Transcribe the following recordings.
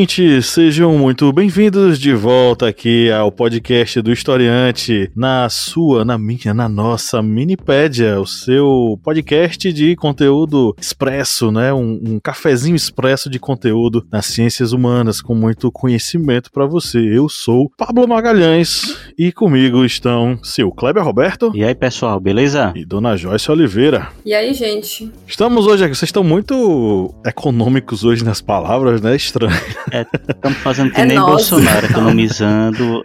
Ouvintes, sejam muito bem-vindos de volta aqui ao podcast do Historiante, na sua, na minha, na nossa Minipédia, o seu podcast de conteúdo expresso, né? Um, um cafezinho expresso de conteúdo nas ciências humanas, com muito conhecimento para você. Eu sou Pablo Magalhães e comigo estão seu Kleber Roberto. E aí, pessoal, beleza? E Dona Joyce Oliveira. E aí, gente? Estamos hoje aqui, vocês estão muito econômicos hoje nas palavras, né? Estranho. É, estamos fazendo que é nem. Bolsonaro, economizando,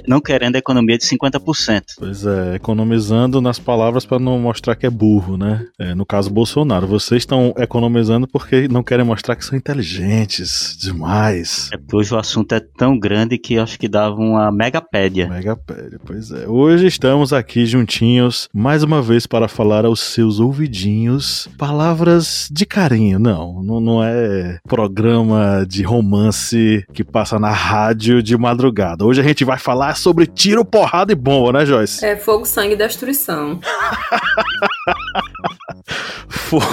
é, não querendo a economia de 50%. Pois é, economizando nas palavras para não mostrar que é burro, né? É, no caso Bolsonaro, vocês estão economizando porque não querem mostrar que são inteligentes demais. É porque hoje o assunto é tão grande que acho que dava uma megapédia. Megapédia, pois é. Hoje estamos aqui juntinhos, mais uma vez para falar aos seus ouvidinhos palavras de carinho. Não, não, não é programa de romance que passa na rádio de madrugada. Hoje a gente vai falar sobre tiro, porrada e bomba, né, Joyce? É fogo, sangue e destruição. Fogo.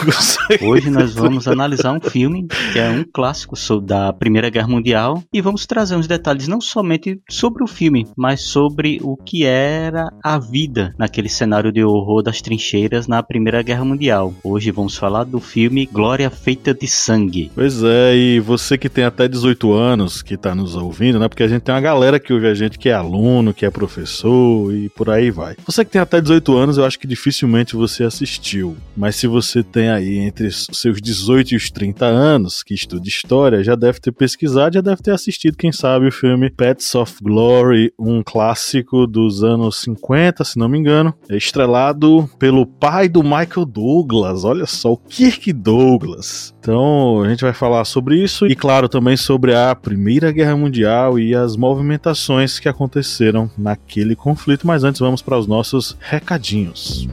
Hoje nós vamos analisar um filme que é um clássico da Primeira Guerra Mundial e vamos trazer uns detalhes não somente sobre o filme, mas sobre o que era a vida naquele cenário de horror das trincheiras na Primeira Guerra Mundial. Hoje vamos falar do filme Glória Feita de Sangue. Pois é, e você que tem até 18 anos, que está nos ouvindo, né? Porque a gente tem uma galera que ouve a gente que é aluno, que é professor e por aí vai. Você que tem até 18 anos, eu acho que dificilmente você assistiu. Mas se você tem aí entre os seus 18 e os 30 anos, que estuda história, já deve ter pesquisado, já deve ter assistido, quem sabe, o filme Pets of Glory, um clássico dos anos 50, se não me engano, é estrelado pelo pai do Michael Douglas. Olha só, o Kirk Douglas. Então, a gente vai falar sobre isso e, claro, também sobre a Primeira Guerra Mundial e as movimentações que aconteceram naquele conflito. Mas antes, vamos para os nossos recadinhos.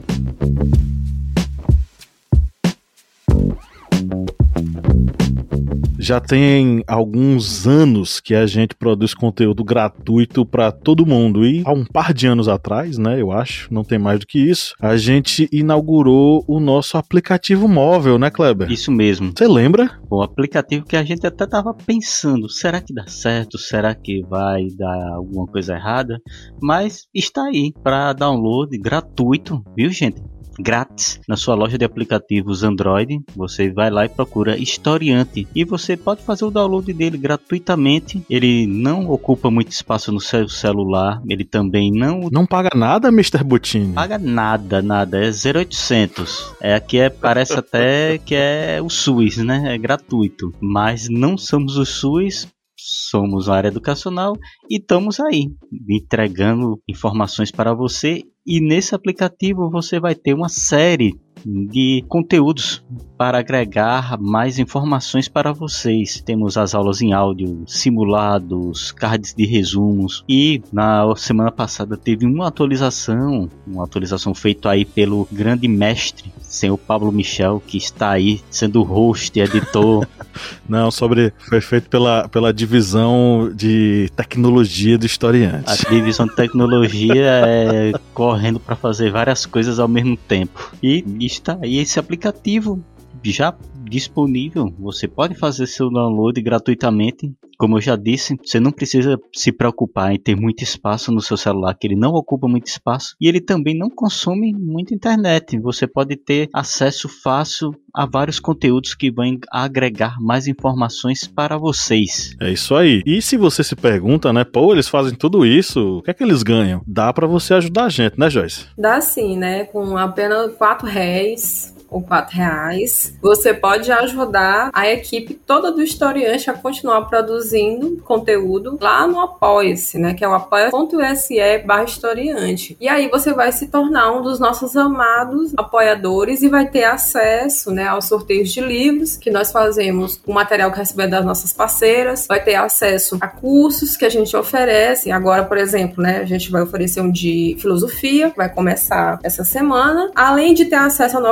Já tem alguns anos que a gente produz conteúdo gratuito para todo mundo e há um par de anos atrás, né, eu acho, não tem mais do que isso, a gente inaugurou o nosso aplicativo móvel, né, Kleber? Isso mesmo. Você lembra? O aplicativo que a gente até tava pensando, será que dá certo? Será que vai dar alguma coisa errada? Mas está aí para download gratuito, viu, gente? Grátis na sua loja de aplicativos Android. Você vai lá e procura Historiante e você pode fazer o download dele gratuitamente. Ele não ocupa muito espaço no seu celular. Ele também não não paga nada, Mr. Butini. Paga nada, nada. É 0800. É aqui é parece até que é o SUS, né? É gratuito, mas não somos o SUS somos a área educacional e estamos aí entregando informações para você e nesse aplicativo você vai ter uma série de conteúdos para agregar mais informações para vocês. Temos as aulas em áudio, simulados, cards de resumos e na semana passada teve uma atualização, uma atualização feita aí pelo grande mestre, senhor Pablo Michel, que está aí sendo host, editor. Não, sobre foi feito pela, pela divisão de tecnologia do historiante. A divisão de tecnologia é correndo para fazer várias coisas ao mesmo tempo. E está aí esse aplicativo já disponível. Você pode fazer seu download gratuitamente. Como eu já disse, você não precisa se preocupar em ter muito espaço no seu celular, que ele não ocupa muito espaço e ele também não consome muita internet. Você pode ter acesso fácil a vários conteúdos que vão agregar mais informações para vocês. É isso aí. E se você se pergunta, né, pô, eles fazem tudo isso, o que é que eles ganham? Dá para você ajudar a gente, né, Joyce? Dá sim, né? Com apenas 4 réis ou quatro reais, você pode ajudar a equipe toda do historiante a continuar produzindo conteúdo lá no Apoia-se, né? Que é o apoia.se barra historiante. E aí você vai se tornar um dos nossos amados apoiadores e vai ter acesso né, aos sorteios de livros que nós fazemos, o material que recebemos das nossas parceiras, vai ter acesso a cursos que a gente oferece. Agora, por exemplo, né, a gente vai oferecer um de filosofia, vai começar essa semana, além de ter acesso ao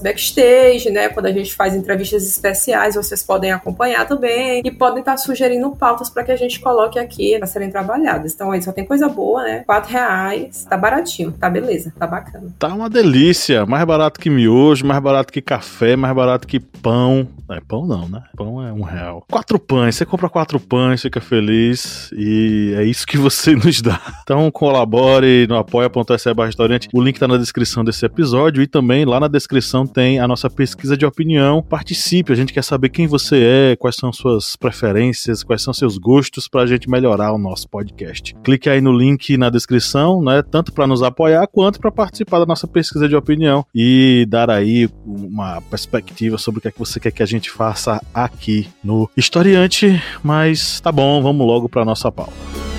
backstage, né, quando a gente faz entrevistas especiais, vocês podem acompanhar também e podem estar sugerindo pautas para que a gente coloque aqui para serem trabalhadas. Então aí só tem coisa boa, né? Quatro reais, tá baratinho, tá beleza, tá bacana. Tá uma delícia, mais barato que miojo, mais barato que café, mais barato que pão. Não é pão não, né? Pão é um real. Quatro pães, você compra quatro pães, fica feliz e é isso que você nos dá. Então colabore no apoia.se restaurante. O link tá na descrição desse episódio e também lá na descrição tem a nossa pesquisa de opinião. Participe, a gente quer saber quem você é, quais são suas preferências, quais são seus gostos pra gente melhorar o nosso podcast. Clique aí no link na descrição, né? Tanto para nos apoiar quanto para participar da nossa pesquisa de opinião e dar aí uma perspectiva sobre o que é que você quer que a gente faça aqui no Historiante. Mas tá bom, vamos logo para nossa pauta.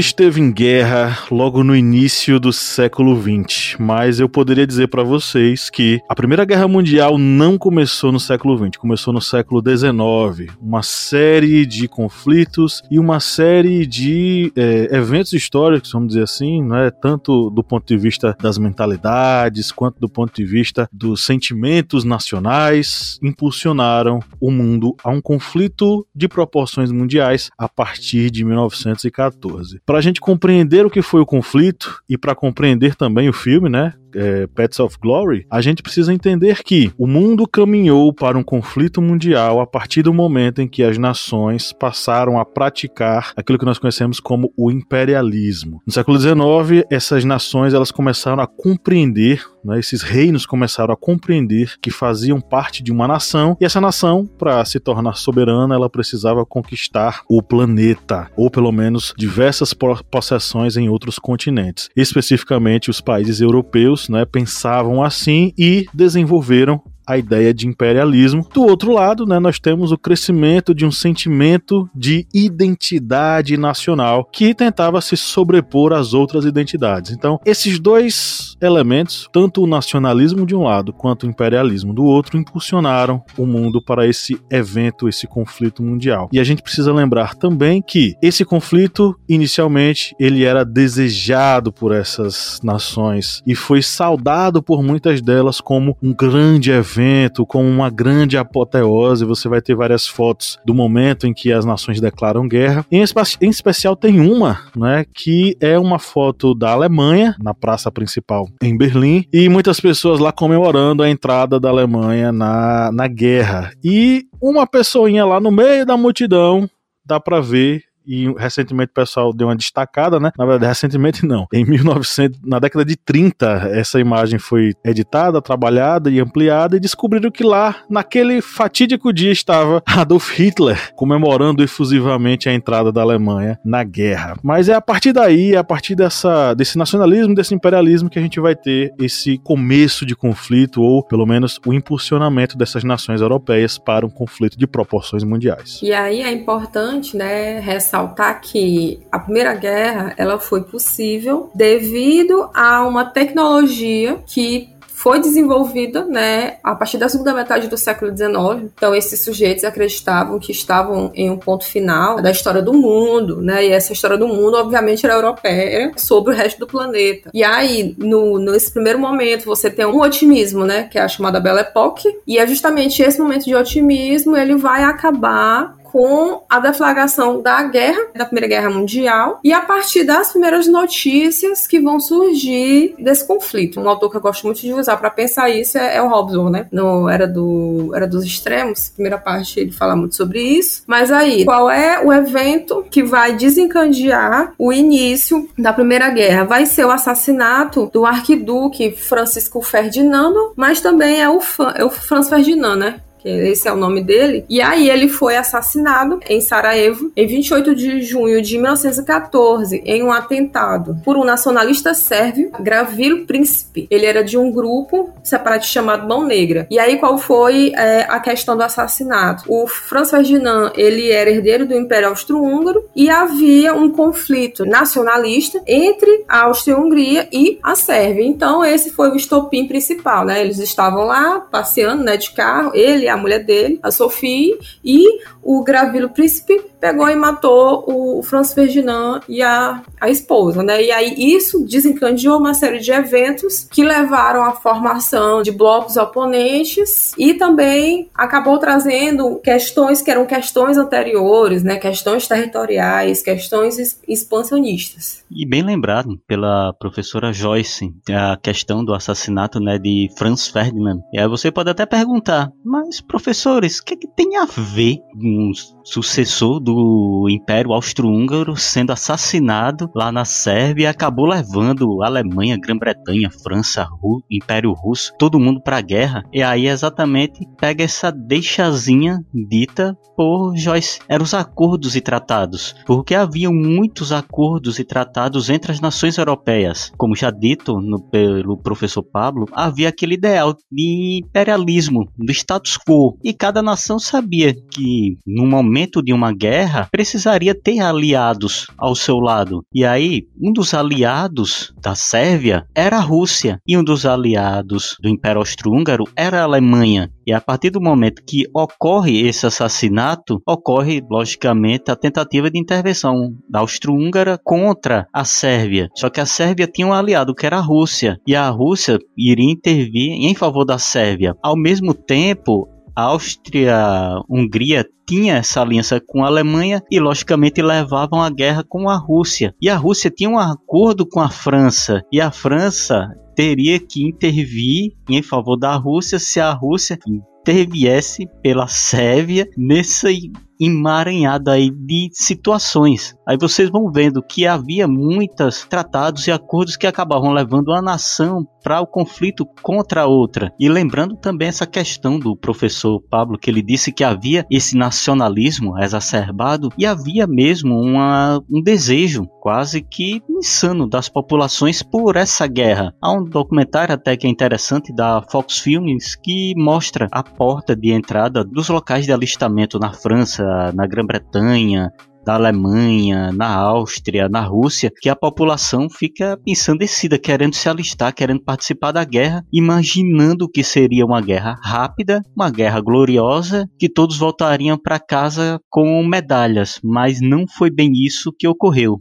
Esteve em guerra logo no início do século XX, mas eu poderia dizer para vocês que a Primeira Guerra Mundial não começou no século XX, começou no século XIX. Uma série de conflitos e uma série de é, eventos históricos, vamos dizer assim, é tanto do ponto de vista das mentalidades quanto do ponto de vista dos sentimentos nacionais, impulsionaram o mundo a um conflito de proporções mundiais a partir de 1914. Para a gente compreender o que foi o conflito e para compreender também o filme, né? É, Pets of Glory, a gente precisa entender que o mundo caminhou para um conflito mundial a partir do momento em que as nações passaram a praticar aquilo que nós conhecemos como o imperialismo. No século XIX, essas nações elas começaram a compreender, né, esses reinos começaram a compreender que faziam parte de uma nação e essa nação, para se tornar soberana, ela precisava conquistar o planeta ou pelo menos diversas possessões em outros continentes, especificamente os países europeus né, pensavam assim e desenvolveram a ideia de imperialismo. Do outro lado, né, nós temos o crescimento de um sentimento de identidade nacional que tentava se sobrepor às outras identidades. Então, esses dois elementos, tanto o nacionalismo de um lado quanto o imperialismo do outro, impulsionaram o mundo para esse evento, esse conflito mundial. E a gente precisa lembrar também que esse conflito, inicialmente, ele era desejado por essas nações e foi saudado por muitas delas como um grande evento evento com uma grande apoteose. Você vai ter várias fotos do momento em que as nações declaram guerra. Em, em especial tem uma, né, que é uma foto da Alemanha na praça principal em Berlim e muitas pessoas lá comemorando a entrada da Alemanha na, na guerra. E uma pessoinha lá no meio da multidão dá para ver e recentemente o pessoal deu uma destacada, né? Na verdade, recentemente não. Em 1900, na década de 30, essa imagem foi editada, trabalhada e ampliada e descobriram que lá, naquele fatídico dia, estava Adolf Hitler comemorando efusivamente a entrada da Alemanha na guerra. Mas é a partir daí, é a partir dessa, desse nacionalismo, desse imperialismo que a gente vai ter esse começo de conflito ou pelo menos o impulsionamento dessas nações europeias para um conflito de proporções mundiais. E aí é importante, né, ressaltar ressaltar que a Primeira Guerra ela foi possível devido a uma tecnologia que foi desenvolvida né, a partir da segunda metade do século XIX. Então, esses sujeitos acreditavam que estavam em um ponto final da história do mundo, né? E essa história do mundo, obviamente, era europeia sobre o resto do planeta. E aí, no, nesse primeiro momento, você tem um otimismo, né? Que é a chamada Belle Époque. E é justamente esse momento de otimismo, ele vai acabar com a deflagração da guerra, da Primeira Guerra Mundial, e a partir das primeiras notícias que vão surgir desse conflito. Um autor que eu gosto muito de usar para pensar isso é, é o Hobsbawm, né? No Era, do, Era dos Extremos, primeira parte ele fala muito sobre isso. Mas aí, qual é o evento que vai desencadear o início da Primeira Guerra? Vai ser o assassinato do arquiduque Francisco Ferdinando, mas também é o, é o Franz Ferdinand, né? Que esse é o nome dele. E aí ele foi assassinado em Sarajevo em 28 de junho de 1914 em um atentado por um nacionalista sérvio, Gravilo Príncipe. Ele era de um grupo separatista chamado Mão Negra. E aí qual foi é, a questão do assassinato? O Franz Ferdinand, ele era herdeiro do Império Austro-Húngaro e havia um conflito nacionalista entre a Áustria-Hungria e a Sérvia. Então esse foi o estopim principal, né? Eles estavam lá passeando, né, de carro, ele a mulher dele, a Sophie, e o Gravilo Príncipe pegou e matou o Franz Ferdinand e a, a esposa, né? E aí isso desencadeou uma série de eventos que levaram à formação de blocos oponentes e também acabou trazendo questões que eram questões anteriores, né? Questões territoriais, questões expansionistas. E bem lembrado pela professora Joyce, a questão do assassinato, né, de Franz Ferdinand. E aí você pode até perguntar, mas professores, o que, é que tem a ver um sucessor do Império Austro-Húngaro sendo assassinado lá na Sérvia e acabou levando Alemanha, Grã-Bretanha, França, Ru Império Russo, todo mundo para a guerra. E aí exatamente pega essa deixazinha dita por Joyce. Eram os acordos e tratados, porque haviam muitos acordos e tratados entre as nações europeias. Como já dito no, pelo professor Pablo, havia aquele ideal de imperialismo, do status quo, e cada nação sabia que no momento de uma guerra precisaria ter aliados ao seu lado. E aí, um dos aliados da Sérvia era a Rússia, e um dos aliados do Império Austro-Húngaro era a Alemanha. E a partir do momento que ocorre esse assassinato, ocorre logicamente a tentativa de intervenção da Austro-Húngara contra a Sérvia. Só que a Sérvia tinha um aliado que era a Rússia, e a Rússia iria intervir em favor da Sérvia. Ao mesmo tempo, a Áustria-Hungria tinha essa aliança com a Alemanha e, logicamente, levavam a guerra com a Rússia. E a Rússia tinha um acordo com a França, e a França teria que intervir em favor da Rússia se a Rússia interviesse pela Sérvia nesse emaranhado aí de situações. Aí vocês vão vendo que havia muitos tratados e acordos que acabavam levando uma nação para o conflito contra a outra. E lembrando também essa questão do professor Pablo, que ele disse que havia esse nacionalismo exacerbado e havia mesmo uma, um desejo quase que insano das populações por essa guerra. Há um documentário até que é interessante da Fox Films que mostra a porta de entrada dos locais de alistamento na França, na Grã-Bretanha, na Alemanha, na Áustria, na Rússia, que a população fica ensandecida, querendo se alistar, querendo participar da guerra, imaginando que seria uma guerra rápida, uma guerra gloriosa, que todos voltariam para casa com medalhas, mas não foi bem isso que ocorreu.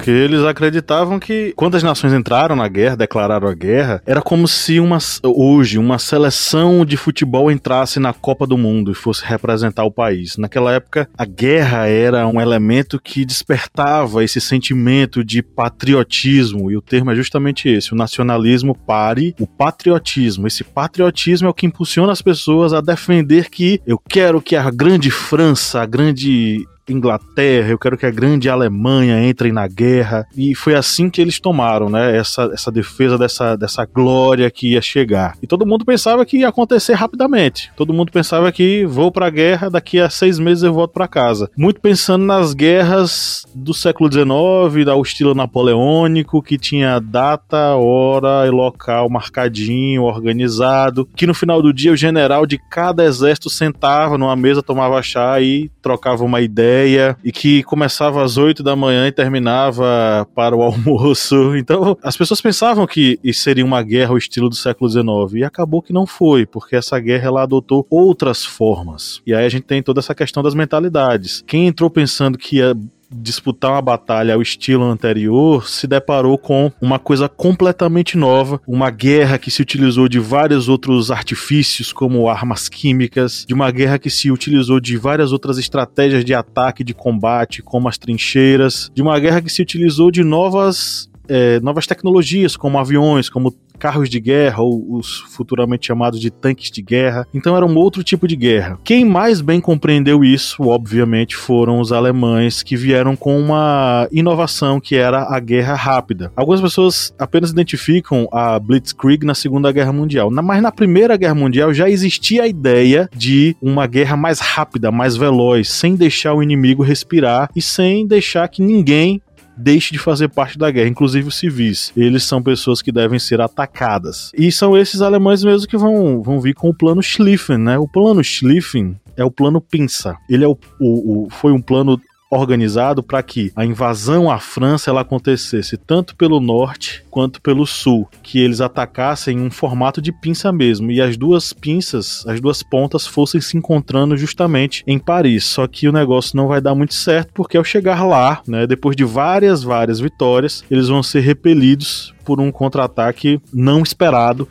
Porque eles acreditavam que quando as nações entraram na guerra, declararam a guerra, era como se uma, hoje uma seleção de futebol entrasse na Copa do Mundo e fosse representar o país. Naquela época, a guerra era um elemento que despertava esse sentimento de patriotismo, e o termo é justamente esse: o nacionalismo pare o patriotismo. Esse patriotismo é o que impulsiona as pessoas a defender que eu quero que a grande França, a grande Inglaterra, eu quero que a grande Alemanha entre na guerra. E foi assim que eles tomaram, né? Essa, essa defesa dessa, dessa glória que ia chegar. E todo mundo pensava que ia acontecer rapidamente. Todo mundo pensava que vou pra guerra, daqui a seis meses eu volto para casa. Muito pensando nas guerras do século XIX, da estilo napoleônico, que tinha data, hora e local marcadinho, organizado. Que no final do dia o general de cada exército sentava numa mesa, tomava chá e trocava uma ideia e que começava às 8 da manhã e terminava para o almoço. Então, as pessoas pensavam que seria uma guerra ao estilo do século XIX e acabou que não foi, porque essa guerra ela adotou outras formas. E aí a gente tem toda essa questão das mentalidades. Quem entrou pensando que ia disputar uma batalha ao estilo anterior, se deparou com uma coisa completamente nova, uma guerra que se utilizou de vários outros artifícios, como armas químicas, de uma guerra que se utilizou de várias outras estratégias de ataque, de combate, como as trincheiras, de uma guerra que se utilizou de novas é, novas tecnologias, como aviões, como carros de guerra, ou os futuramente chamados de tanques de guerra. Então era um outro tipo de guerra. Quem mais bem compreendeu isso, obviamente, foram os alemães que vieram com uma inovação que era a guerra rápida. Algumas pessoas apenas identificam a Blitzkrieg na Segunda Guerra Mundial, mas na Primeira Guerra Mundial já existia a ideia de uma guerra mais rápida, mais veloz, sem deixar o inimigo respirar e sem deixar que ninguém deixe de fazer parte da guerra, inclusive os civis. Eles são pessoas que devem ser atacadas. E são esses alemães mesmo que vão, vão vir com o plano Schlieffen, né? O plano Schlieffen é o plano pinça. Ele é o, o, o foi um plano organizado para que a invasão à França ela acontecesse tanto pelo norte quanto pelo sul, que eles atacassem em um formato de pinça mesmo e as duas pinças, as duas pontas fossem se encontrando justamente em Paris. Só que o negócio não vai dar muito certo porque ao chegar lá, né, depois de várias várias vitórias, eles vão ser repelidos por um contra-ataque não esperado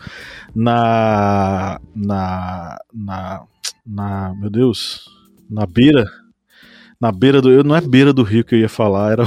na na na na meu Deus, na beira na beira do. Não é beira do rio que eu ia falar, era.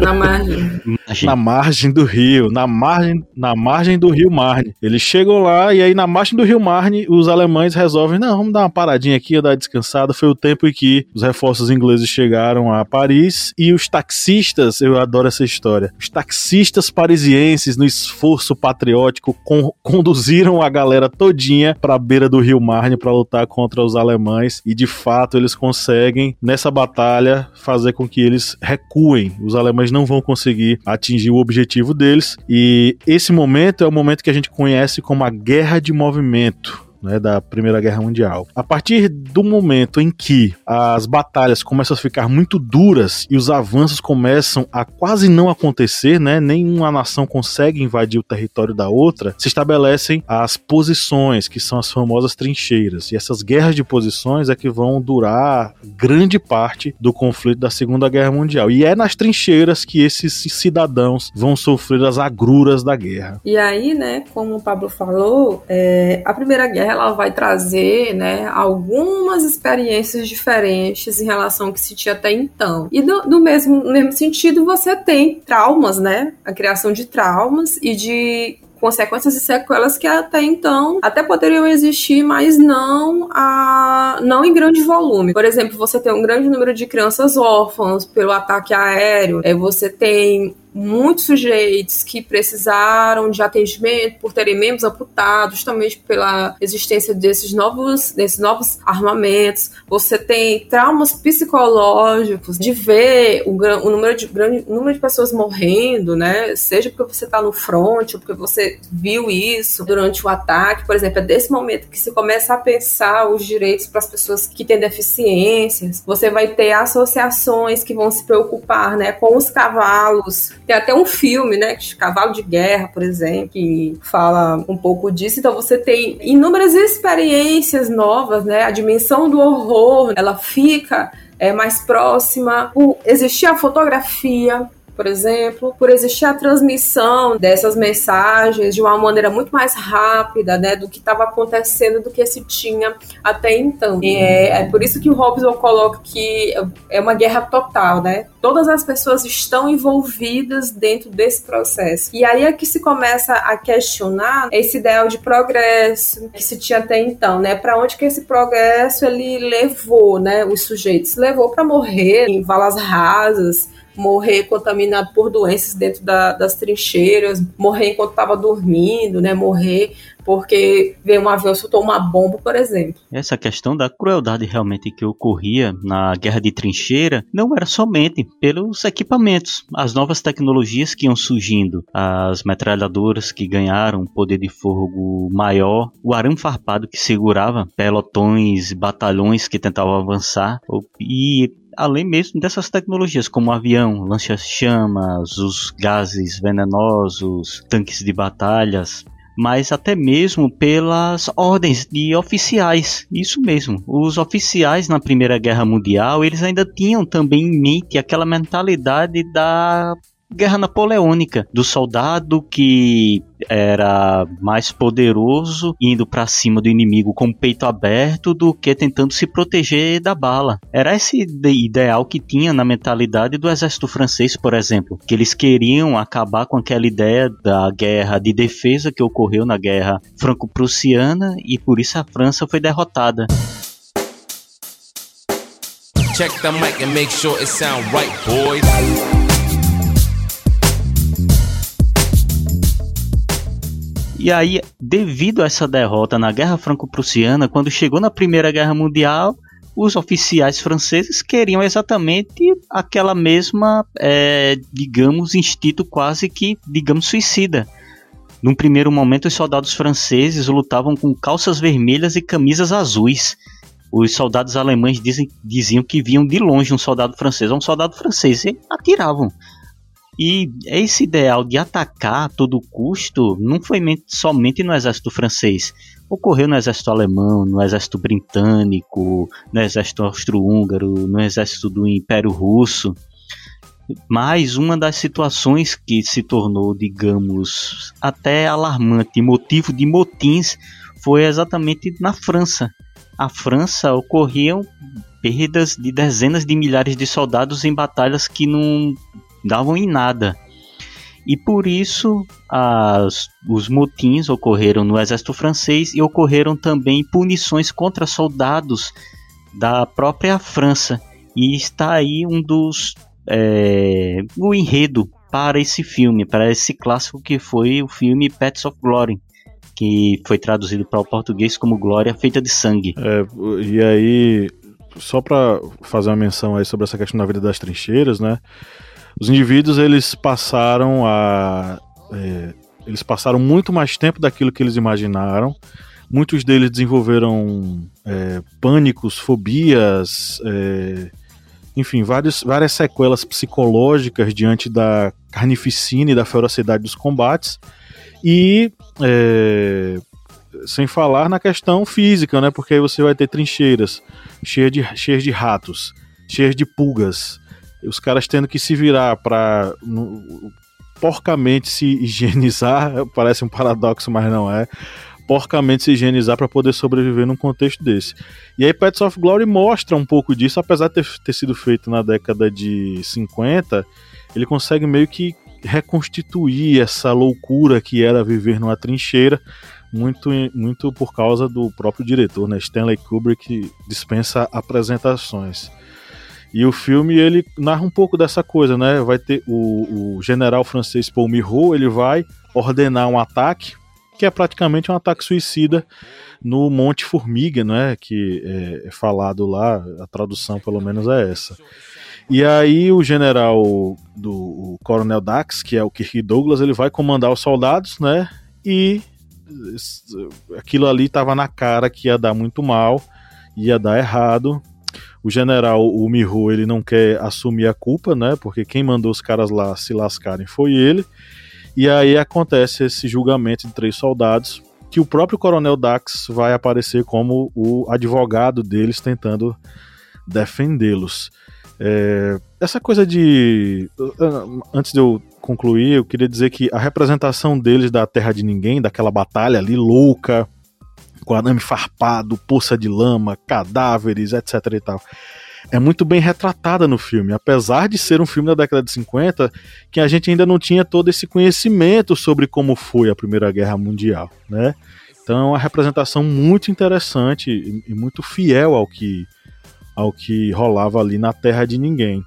Na margem. na margem do rio, na margem, na margem do rio Marne. Eles chegam lá e aí na margem do rio Marne os alemães resolvem, não, vamos dar uma paradinha aqui, dar uma descansada. Foi o tempo em que os reforços ingleses chegaram a Paris e os taxistas, eu adoro essa história, os taxistas parisienses no esforço patriótico con conduziram a galera todinha para a beira do rio Marne para lutar contra os alemães e de fato eles conseguem nessa batalha fazer com que eles recuem. Os alemães não vão conseguir atingir o objetivo deles. E esse momento é o momento que a gente conhece como a guerra de movimento né, da Primeira Guerra Mundial. A partir do momento em que as batalhas começam a ficar muito duras e os avanços começam a quase não acontecer, né, nenhuma nação consegue invadir o território da outra, se estabelecem as posições, que são as famosas trincheiras. E essas guerras de posições é que vão durar grande parte do conflito da Segunda Guerra Mundial. E é nas trincheiras que esses cidadãos vão sofrer as agruras da guerra. E aí, né, como o Pablo falou, é, a Primeira Guerra ela vai trazer né, algumas experiências diferentes em relação ao que se tinha até então. E do, do mesmo, no mesmo sentido, você tem traumas, né? A criação de traumas e de consequências e sequelas que até então até poderiam existir, mas não a não em grande volume. Por exemplo, você tem um grande número de crianças órfãs pelo ataque aéreo, é, você tem muitos sujeitos que precisaram de atendimento por terem membros amputados, justamente pela existência desses novos, desses novos armamentos. Você tem traumas psicológicos de ver o, o número de grande número de pessoas morrendo, né? Seja porque você está no front ou porque você viu isso durante o ataque, por exemplo, é desse momento que se começa a pensar os direitos para as pessoas que têm deficiências. Você vai ter associações que vão se preocupar, né, com os cavalos tem até um filme, né? Cavalo de Guerra, por exemplo, que fala um pouco disso. Então você tem inúmeras experiências novas, né? A dimensão do horror, ela fica é, mais próxima. Por existir a fotografia, por exemplo, por existir a transmissão dessas mensagens de uma maneira muito mais rápida, né, do que estava acontecendo do que se tinha até então. É, é por isso que o Robson coloca que é uma guerra total, né? Todas as pessoas estão envolvidas dentro desse processo. E aí é que se começa a questionar esse ideal de progresso que se tinha até então, né? Para onde que esse progresso ele levou, né? Os sujeitos levou para morrer em valas rasas morrer contaminado por doenças dentro da, das trincheiras, morrer enquanto estava dormindo, né? Morrer porque veio um avião soltou uma bomba, por exemplo. Essa questão da crueldade realmente que ocorria na guerra de trincheira não era somente pelos equipamentos, as novas tecnologias que iam surgindo, as metralhadoras que ganharam poder de fogo maior, o arame farpado que segurava pelotões, batalhões que tentavam avançar e além mesmo dessas tecnologias como o avião, lança-chamas, os gases venenosos, tanques de batalhas, mas até mesmo pelas ordens de oficiais. Isso mesmo. Os oficiais na Primeira Guerra Mundial, eles ainda tinham também em mente aquela mentalidade da Guerra Napoleônica, do soldado que era mais poderoso indo para cima do inimigo com o peito aberto do que tentando se proteger da bala. Era esse ideal que tinha na mentalidade do exército francês, por exemplo, que eles queriam acabar com aquela ideia da guerra de defesa que ocorreu na guerra franco-prussiana e por isso a França foi derrotada. Check the mic and make sure it sound right, boys. E aí, devido a essa derrota na Guerra Franco-Prussiana, quando chegou na Primeira Guerra Mundial, os oficiais franceses queriam exatamente aquela mesma, é, digamos, instinto quase que, digamos, suicida. Num primeiro momento, os soldados franceses lutavam com calças vermelhas e camisas azuis. Os soldados alemães dizem, diziam que viam de longe um soldado francês, um soldado francês, e atiravam. E esse ideal de atacar a todo custo não foi somente no exército francês. Ocorreu no exército alemão, no exército britânico, no exército austro-húngaro, no exército do Império Russo. Mas uma das situações que se tornou, digamos, até alarmante, motivo de motins, foi exatamente na França. A França ocorriam perdas de dezenas de milhares de soldados em batalhas que não davam em nada. E por isso as, os motins ocorreram no exército francês e ocorreram também punições contra soldados da própria França. E está aí um dos. É, o enredo para esse filme, para esse clássico que foi o filme Pets of Glory, que foi traduzido para o português como Glória Feita de Sangue. É, e aí, só para fazer uma menção aí sobre essa questão da vida das trincheiras, né? Os indivíduos eles passaram a é, eles passaram muito mais tempo daquilo que eles imaginaram. Muitos deles desenvolveram é, pânicos, fobias, é, enfim, vários, várias sequelas psicológicas diante da carnificina e da ferocidade dos combates. E é, sem falar na questão física, né? Porque aí você vai ter trincheiras cheias de, cheias de ratos, cheias de pulgas, os caras tendo que se virar para porcamente se higienizar, parece um paradoxo, mas não é. Porcamente se higienizar para poder sobreviver num contexto desse. E aí Pets of Glory mostra um pouco disso, apesar de ter, ter sido feito na década de 50, ele consegue meio que reconstituir essa loucura que era viver numa trincheira, muito, muito por causa do próprio diretor, né? Stanley Kubrick, dispensa apresentações. E o filme ele narra um pouco dessa coisa, né? Vai ter o, o general francês Paul Mirot, ele vai ordenar um ataque que é praticamente um ataque suicida no Monte Formiga, né? Que é, é falado lá, a tradução pelo menos é essa. E aí o general do o Coronel Dax, que é o Kirk Douglas, ele vai comandar os soldados, né? E aquilo ali estava na cara que ia dar muito mal, ia dar errado, o general, o Miho, ele não quer assumir a culpa, né? Porque quem mandou os caras lá se lascarem foi ele. E aí acontece esse julgamento de três soldados, que o próprio Coronel Dax vai aparecer como o advogado deles tentando defendê-los. É, essa coisa de. Antes de eu concluir, eu queria dizer que a representação deles da Terra de Ninguém, daquela batalha ali louca, com arame farpado, poça de lama, cadáveres, etc e tal. É muito bem retratada no filme, apesar de ser um filme da década de 50, que a gente ainda não tinha todo esse conhecimento sobre como foi a Primeira Guerra Mundial, né? Então é uma representação muito interessante e muito fiel ao que ao que rolava ali na Terra de Ninguém.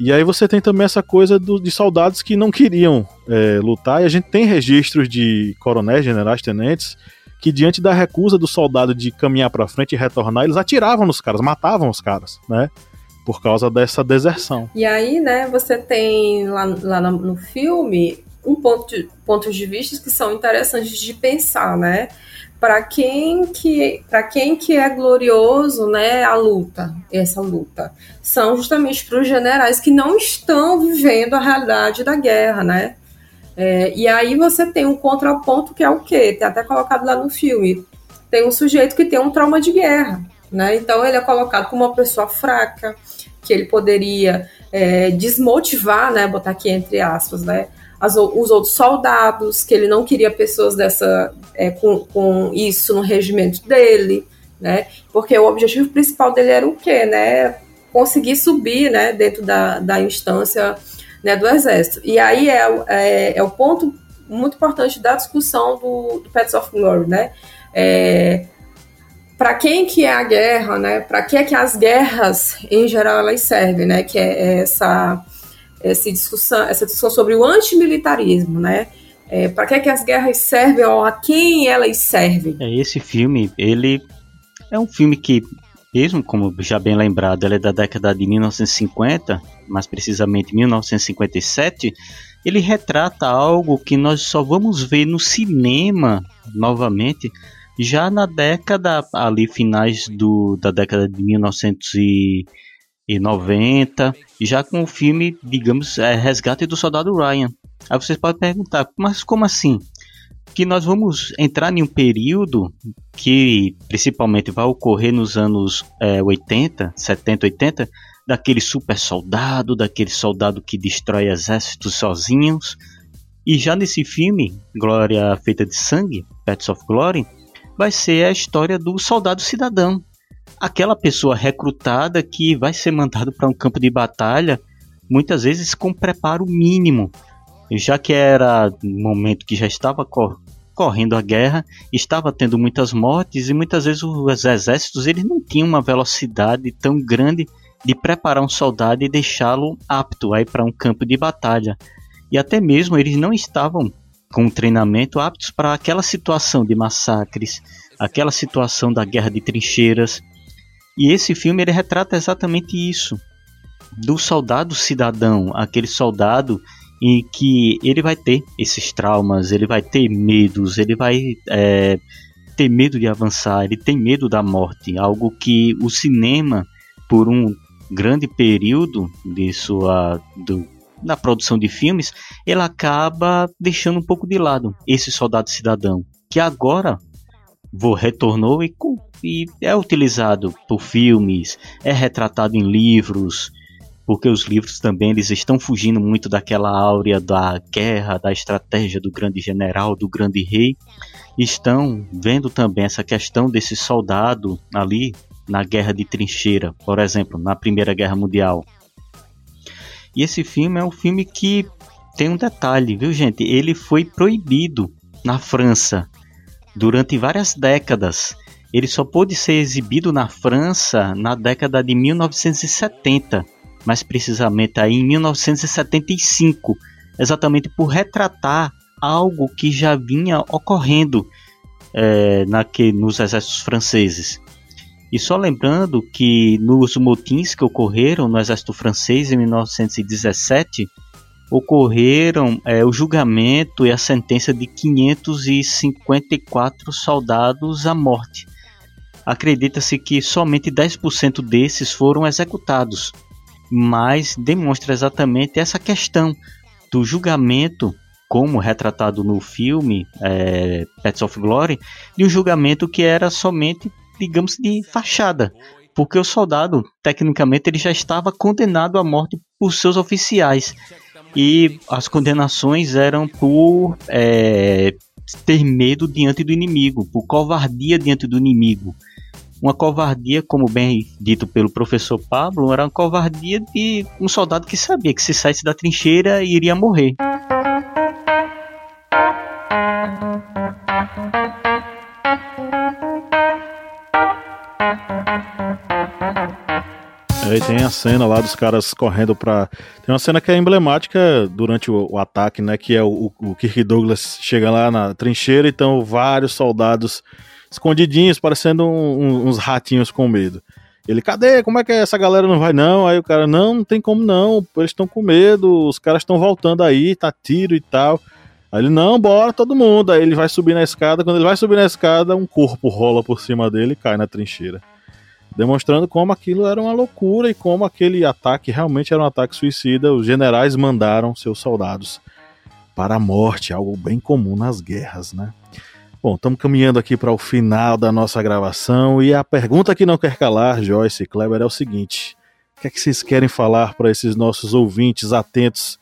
E aí você tem também essa coisa do, de soldados que não queriam é, lutar, e a gente tem registros de coronéis, generais, tenentes que diante da recusa do soldado de caminhar para frente e retornar, eles atiravam nos caras, matavam os caras, né? Por causa dessa deserção. E aí, né, você tem lá, lá no filme um ponto de, pontos de vista que são interessantes de pensar, né? para quem que para quem que é glorioso, né, a luta, essa luta, são justamente para os generais que não estão vivendo a realidade da guerra, né? É, e aí você tem um contraponto que é o quê? Tem até colocado lá no filme. Tem um sujeito que tem um trauma de guerra, né? Então ele é colocado como uma pessoa fraca, que ele poderia é, desmotivar, né? Botar aqui entre aspas, né? As, os outros soldados, que ele não queria pessoas dessa é, com, com isso no regimento dele, né? Porque o objetivo principal dele era o quê, né? Conseguir subir, né? Dentro da, da instância né, do exército. E aí é, é, é o ponto muito importante da discussão do, do Pets of Glory, né? É, para quem que é a guerra, né? Para que é que as guerras em geral elas servem, né? Que é essa essa discussão, essa discussão sobre o antimilitarismo, né? É, para que é que as guerras servem ou a quem elas servem? É esse filme, ele é um filme que mesmo como já bem lembrado, ele é da década de 1950, mais precisamente 1957. Ele retrata algo que nós só vamos ver no cinema novamente já na década ali finais do, da década de 1990, já com o filme, digamos, é, Resgate do Soldado Ryan. Aí vocês podem perguntar, mas como assim? Que nós vamos entrar em um período que principalmente vai ocorrer nos anos é, 80, 70, 80, daquele super soldado, daquele soldado que destrói exércitos sozinhos. E já nesse filme, Glória Feita de Sangue, Pets of Glory, vai ser a história do soldado cidadão. Aquela pessoa recrutada que vai ser mandado para um campo de batalha, muitas vezes com preparo mínimo, já que era um momento que já estava cor correndo a guerra, estava tendo muitas mortes e muitas vezes os exércitos eles não tinham uma velocidade tão grande de preparar um soldado e deixá-lo apto aí para um campo de batalha. E até mesmo eles não estavam com treinamento aptos para aquela situação de massacres, aquela situação da guerra de trincheiras. E esse filme ele retrata exatamente isso, do soldado cidadão, aquele soldado em que ele vai ter esses traumas, ele vai ter medos, ele vai é, ter medo de avançar, ele tem medo da morte, algo que o cinema, por um grande período de sua do, na produção de filmes, ele acaba deixando um pouco de lado esse soldado cidadão, que agora vou retornou e, e é utilizado por filmes, é retratado em livros, porque os livros também eles estão fugindo muito daquela áurea da guerra, da estratégia do grande general, do grande rei, estão vendo também essa questão desse soldado ali na guerra de trincheira, por exemplo, na Primeira Guerra Mundial. E esse filme é um filme que tem um detalhe, viu, gente? Ele foi proibido na França durante várias décadas. Ele só pôde ser exibido na França na década de 1970, mais precisamente aí em 1975, exatamente por retratar algo que já vinha ocorrendo é, naque, nos exércitos franceses. E só lembrando que nos motins que ocorreram no exército francês em 1917, ocorreram é, o julgamento e a sentença de 554 soldados à morte. Acredita-se que somente 10% desses foram executados, mas demonstra exatamente essa questão do julgamento, como retratado no filme é, Pets of Glory, de um julgamento que era somente digamos, de fachada, porque o soldado, tecnicamente, ele já estava condenado à morte por seus oficiais. E as condenações eram por é, ter medo diante do inimigo, por covardia diante do inimigo. Uma covardia, como bem dito pelo professor Pablo, era uma covardia de um soldado que sabia que se saísse da trincheira iria morrer. Aí tem a cena lá dos caras correndo pra. Tem uma cena que é emblemática durante o, o ataque, né? Que é o, o Kirk Douglas chega lá na trincheira e estão vários soldados escondidinhos, parecendo um, um, uns ratinhos com medo. Ele, cadê? Como é que essa galera não vai não? Aí o cara, não, não tem como não, eles estão com medo, os caras estão voltando aí, tá tiro e tal. Aí ele, não, bora todo mundo. Aí ele vai subir na escada. Quando ele vai subir na escada, um corpo rola por cima dele e cai na trincheira. Demonstrando como aquilo era uma loucura e como aquele ataque realmente era um ataque suicida. Os generais mandaram seus soldados para a morte, algo bem comum nas guerras, né? Bom, estamos caminhando aqui para o final da nossa gravação e a pergunta que não quer calar, Joyce e Kleber, é o seguinte: o que é que vocês querem falar para esses nossos ouvintes atentos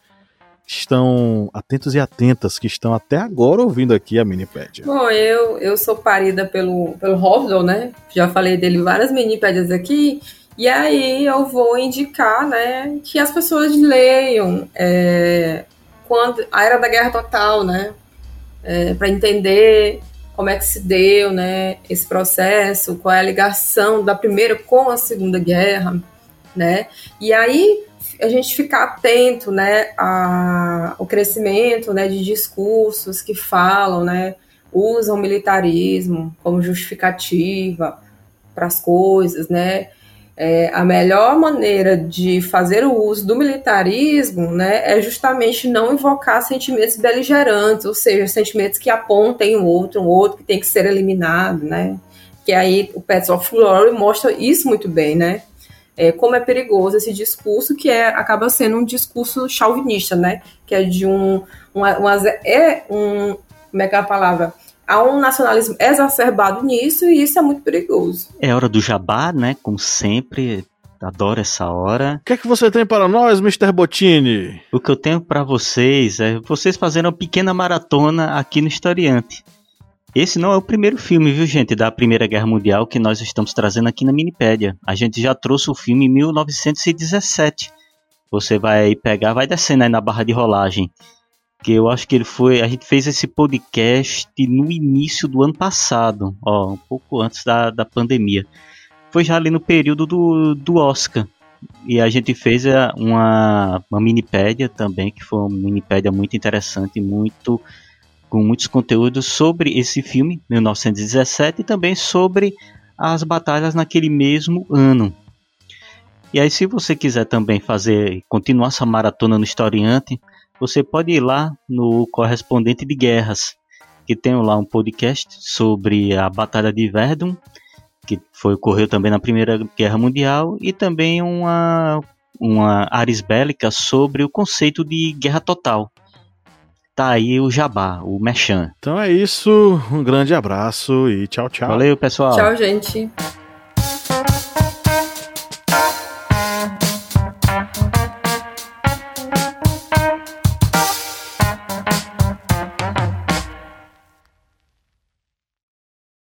estão atentos e atentas que estão até agora ouvindo aqui a Minipédia? Bom, eu, eu sou parida pelo, pelo Hovdol, né? Já falei dele várias Minipédias aqui. E aí eu vou indicar, né, que as pessoas leiam é, quando a Era da Guerra Total, né? É, para entender como é que se deu, né, esse processo, qual é a ligação da primeira com a Segunda Guerra, né? E aí a gente ficar atento, né, ao crescimento, né, de discursos que falam, né, usam militarismo como justificativa para as coisas, né? É, a melhor maneira de fazer o uso do militarismo né, é justamente não invocar sentimentos beligerantes, ou seja, sentimentos que apontem o outro, um outro que tem que ser eliminado, né? Que aí o Pets of Glory mostra isso muito bem, né? É, como é perigoso esse discurso que é, acaba sendo um discurso chauvinista, né? Que é de um, uma, uma, é um como é que é a palavra? Há um nacionalismo exacerbado nisso e isso é muito perigoso. É hora do jabá, né? Como sempre, adoro essa hora. O que é que você tem para nós, Mr. Bottini? O que eu tenho para vocês é vocês fazendo uma pequena maratona aqui no Historiante. Esse não é o primeiro filme, viu, gente, da Primeira Guerra Mundial que nós estamos trazendo aqui na Minipédia. A gente já trouxe o filme em 1917. Você vai pegar, vai descendo aí na barra de rolagem. Que eu acho que ele foi. A gente fez esse podcast no início do ano passado, ó, um pouco antes da, da pandemia. Foi já ali no período do, do Oscar. E a gente fez é, uma, uma minipédia também, que foi uma minipédia muito interessante, muito com muitos conteúdos sobre esse filme, 1917, e também sobre as batalhas naquele mesmo ano. E aí, se você quiser também fazer, continuar essa maratona no Historiante, você pode ir lá no Correspondente de Guerras, que tem lá um podcast sobre a Batalha de Verdun, que foi ocorreu também na Primeira Guerra Mundial, e também uma, uma aris bélica sobre o conceito de guerra total, tá aí o jabá, o mechan. Então é isso, um grande abraço e tchau, tchau. Valeu, pessoal. Tchau, gente.